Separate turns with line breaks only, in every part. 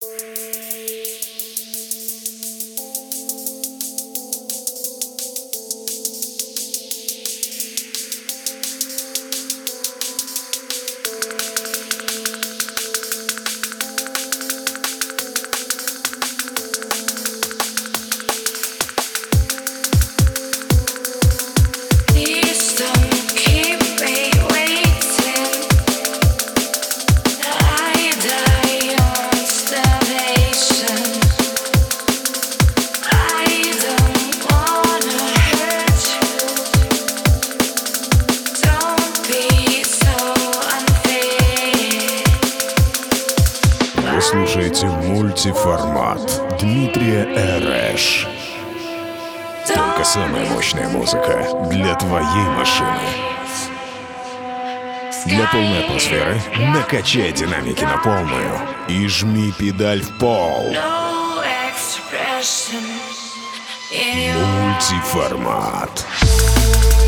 you
слушаете мультиформат Дмитрия Эреш. Только самая мощная музыка для твоей машины.
Для полной атмосферы
накачай динамики на полную и жми педаль в пол. Мультиформат. Мультиформат.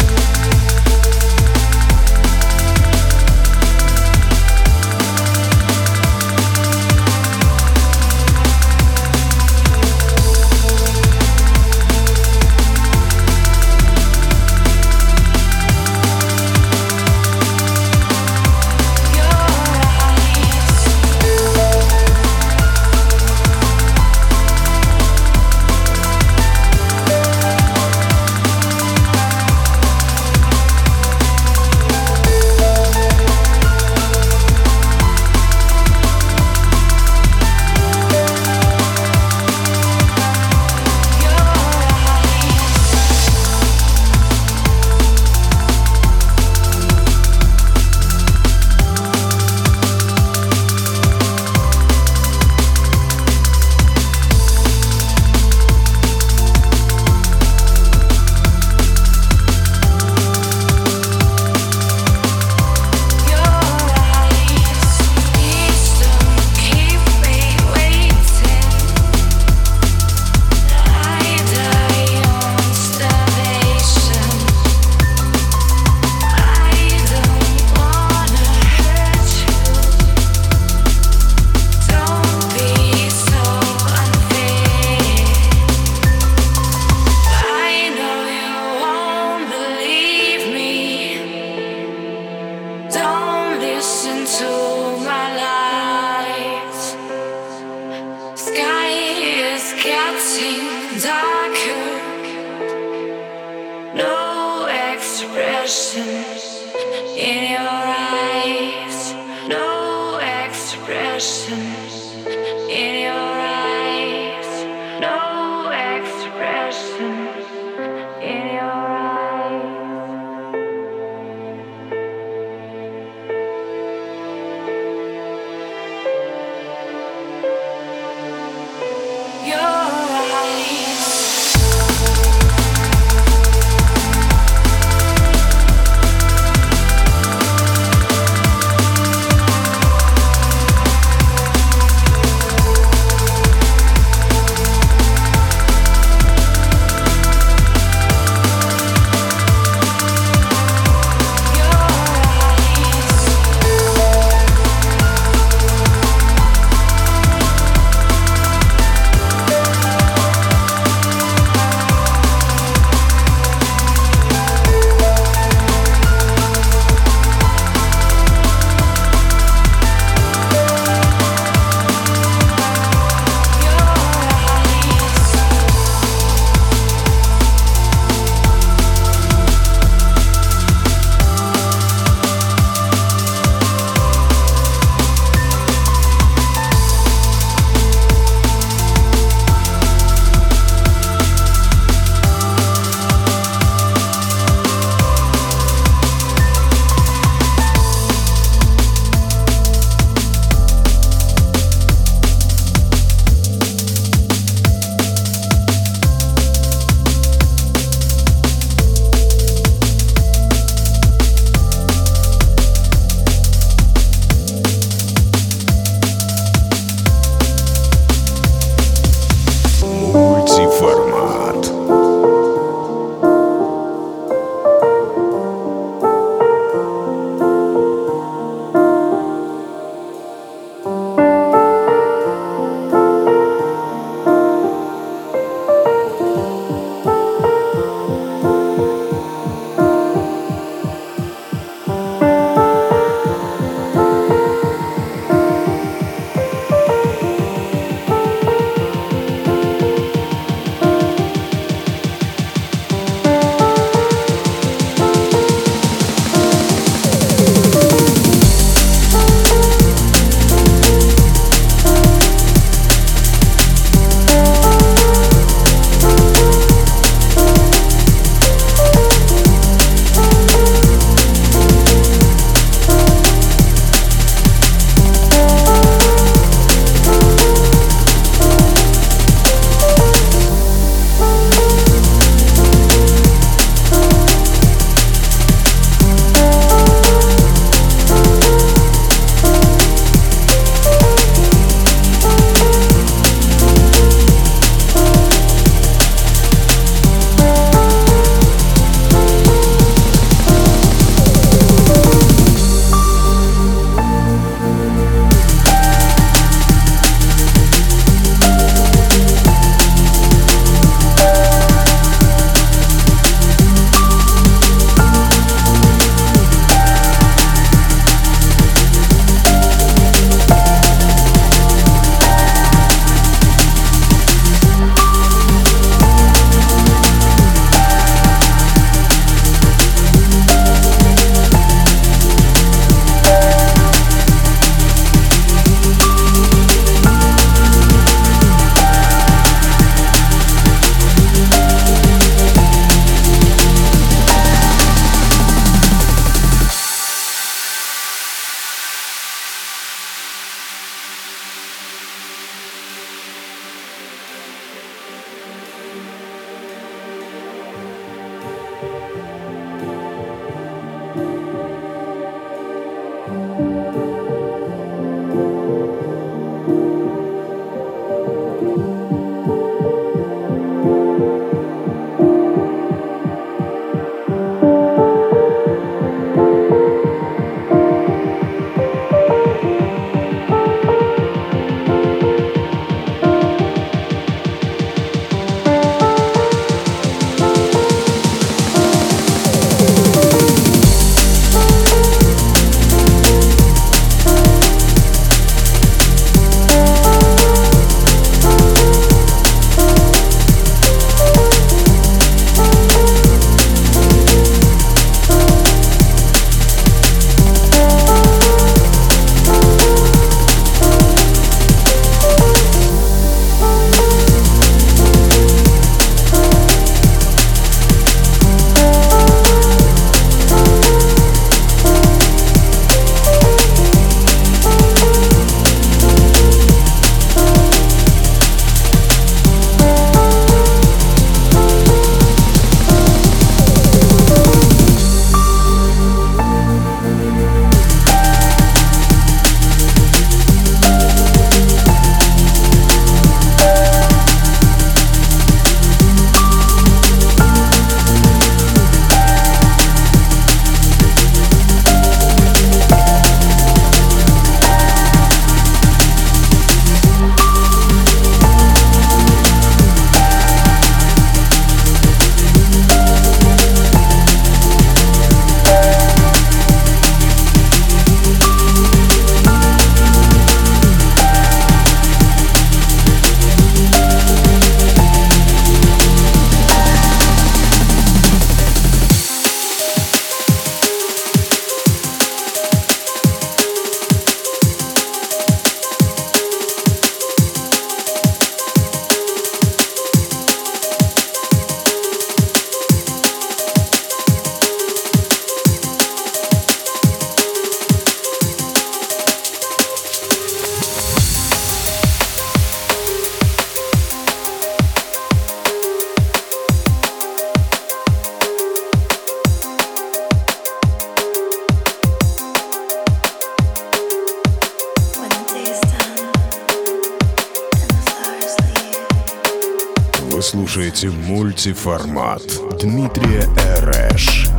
Вы слушаете мультиформат Дмитрия Эрэш.